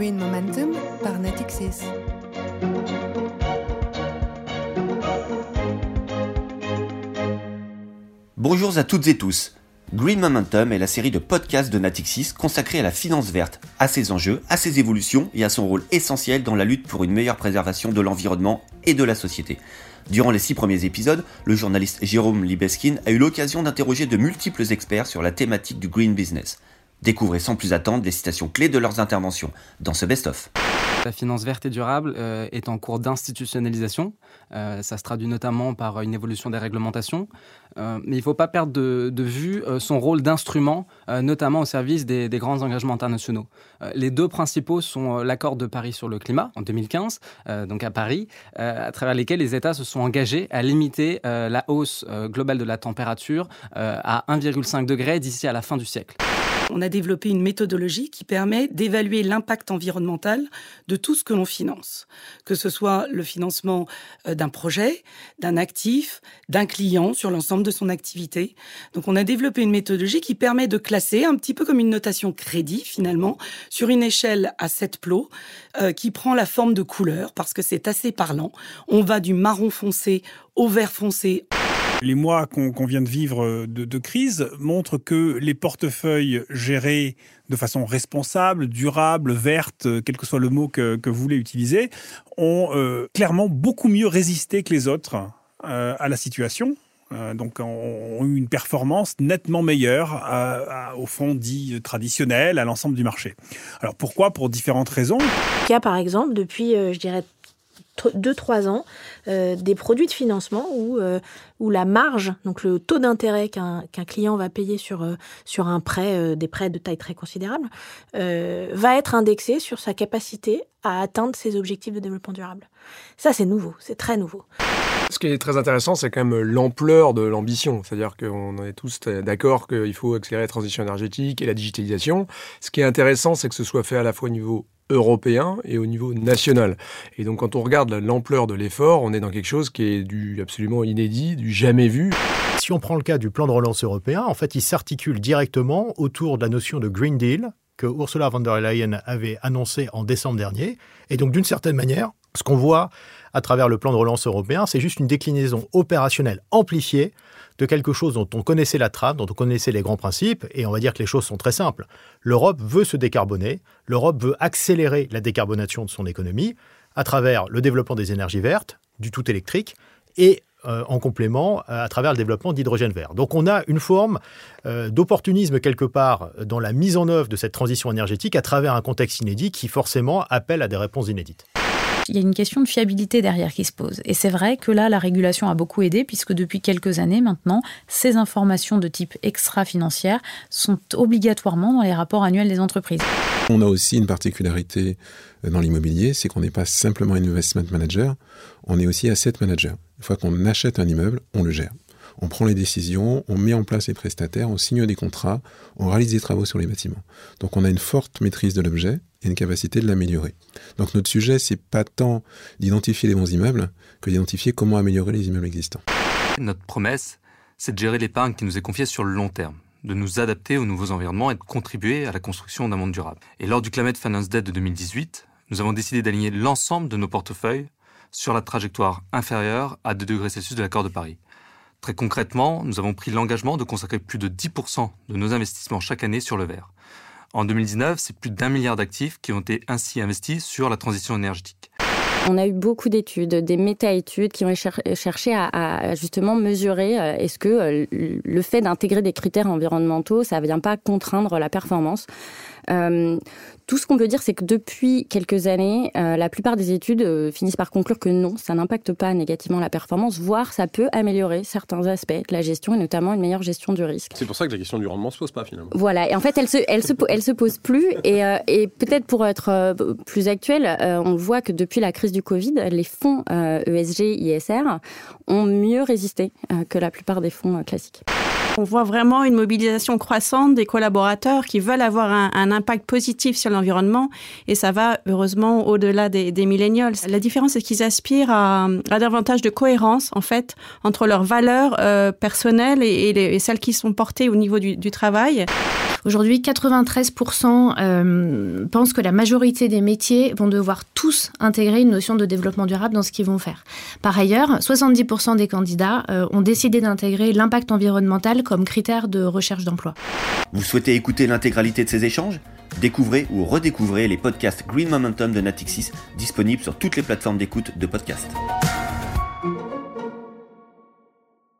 Green Momentum par Natixis. Bonjour à toutes et tous. Green Momentum est la série de podcasts de Natixis consacrée à la finance verte, à ses enjeux, à ses évolutions et à son rôle essentiel dans la lutte pour une meilleure préservation de l'environnement et de la société. Durant les six premiers épisodes, le journaliste Jérôme Libeskin a eu l'occasion d'interroger de multiples experts sur la thématique du green business. Découvrez sans plus attendre les citations clés de leurs interventions dans ce best-of. La finance verte et durable euh, est en cours d'institutionnalisation. Euh, ça se traduit notamment par une évolution des réglementations. Euh, mais il ne faut pas perdre de, vue son rôle d'instrument, notamment au service des, des grands engagements internationaux. les deux principaux sont l'accord de Paris sur le climat en 2015, donc à Paris, à travers lesquels les États se sont engagés à limiter la hausse globale de la température à 1,5 degré d'ici à la fin du siècle. On a développé une méthodologie qui permet d'évaluer l'impact environnemental de tout ce que l'on finance, que ce soit le financement euh, d'un projet, d'un actif, d'un client sur l'ensemble de son activité. Donc on a développé une méthodologie qui permet de classer un petit peu comme une notation crédit finalement sur une échelle à 7 plots euh, qui prend la forme de couleurs parce que c'est assez parlant. On va du marron foncé au vert foncé. Les mois qu'on vient de vivre de, crise montrent que les portefeuilles gérés de façon responsable, durable, verte, quel que soit le mot que, vous voulez utiliser, ont euh, clairement beaucoup mieux résisté que les autres euh, à la situation. Euh, donc, ont eu une performance nettement meilleure au fonds dit traditionnel, à l'ensemble du marché. Alors pourquoi? Pour différentes raisons. Il a par exemple, depuis, je dirais, 2-3 ans euh, des produits de financement où, euh, où la marge, donc le taux d'intérêt qu'un client va payer sur, euh, sur un prêt, des prêts de taille très considérable, va être indexé sur sa capacité à atteindre ses objectifs de développement durable. Ça, c'est nouveau, c'est très nouveau. Ce qui est très intéressant, c'est quand même l'ampleur de l'ambition. C'est-à-dire qu'on est tous d'accord qu'il faut accélérer la transition énergétique et la digitalisation. Ce qui est intéressant, c'est que ce soit fait à la fois au niveau européen et au niveau national. Et donc quand on regarde l'ampleur de l'effort, on est dans quelque chose qui est du absolument inédit, du jamais vu. Si on prend le cas du plan de relance européen, en fait, il s'articule directement autour de la notion de Green Deal que Ursula von der Leyen avait annoncé en décembre dernier. Et donc d'une certaine manière, ce qu'on voit à travers le plan de relance européen, c'est juste une déclinaison opérationnelle amplifiée de quelque chose dont on connaissait la trame, dont on connaissait les grands principes, et on va dire que les choses sont très simples. L'Europe veut se décarboner, l'Europe veut accélérer la décarbonation de son économie à travers le développement des énergies vertes, du tout électrique, et euh, en complément à travers le développement d'hydrogène vert. Donc on a une forme euh, d'opportunisme quelque part dans la mise en œuvre de cette transition énergétique à travers un contexte inédit qui forcément appelle à des réponses inédites il y a une question de fiabilité derrière qui se pose. Et c'est vrai que là, la régulation a beaucoup aidé, puisque depuis quelques années maintenant, ces informations de type extra-financière sont obligatoirement dans les rapports annuels des entreprises. On a aussi une particularité euh, dans l'immobilier, c'est qu'on n'est pas simplement investment manager, on est aussi asset manager. Une fois qu'on achète un immeuble, on le gère on prend les décisions, on met en place les prestataires, on signe des contrats, on réalise des travaux sur les bâtiments. Donc on a une forte maîtrise de l'objet et une capacité de l'améliorer. Donc notre sujet, c'est pas tant d'identifier les bons immeubles que d'identifier comment améliorer les immeubles existants. Notre promesse, c'est de gérer l'épargne qui nous est confiée sur le long terme de nous adapter aux nouveaux environnements et de contribuer à la construction d'un monde durable. Et lors du Climate Finance Debt de 2018, nous avons décidé d'aligner l'ensemble de nos portefeuilles sur la trajectoire inférieure à 2 degrés Celsius de l'accord de Paris. Très concrètement, nous avons pris l'engagement de consacrer plus de 10% de nos investissements chaque année sur le vert. En 2019, c'est plus d'un milliard d'actifs qui ont été ainsi investis sur la transition énergétique. On a eu beaucoup d'études, des méta-études qui ont cherché à, justement mesurer euh, est-ce que euh, le fait d'intégrer des critères environnementaux, ça ne vient pas contraindre la performance. Euh, tout ce qu'on peut dire, c'est que depuis quelques années, euh, la plupart des études euh, finissent par conclure que non, ça n'impacte pas négativement la performance, voire ça peut améliorer certains aspects de la gestion et notamment une meilleure gestion du risque. C'est pour ça que la question du rendement se pose pas finalement. Voilà, et en fait, elle se, elle se, elle se pose plus. Et, et peut-être pour être plus actuel, on voit que depuis la crise du Covid, les fonds ESG, e ISR ont mieux résisté que la plupart des fonds classiques. On voit vraiment une mobilisation croissante des collaborateurs qui veulent avoir un, impact positif sur l'environnement et ça va heureusement au-delà des, des. La différence, c'est qu'ils aspirent à, davantage de cohérence en fait entre leurs valeurs euh, personnelles et, celles qui sont portées au niveau du travail. Aujourd'hui, 93% euh, pensent que la majorité des métiers vont devoir tous intégrer une notion de développement durable dans ce qu'ils vont faire. Par ailleurs, 70% des candidats euh, ont décidé d'intégrer l'impact environnemental comme critère de recherche d'emploi. Vous souhaitez écouter l'intégralité de ces échanges? Découvrez ou redécouvrez les podcasts Green Momentum de Natixis disponibles sur toutes les plateformes d'écoute de podcasts.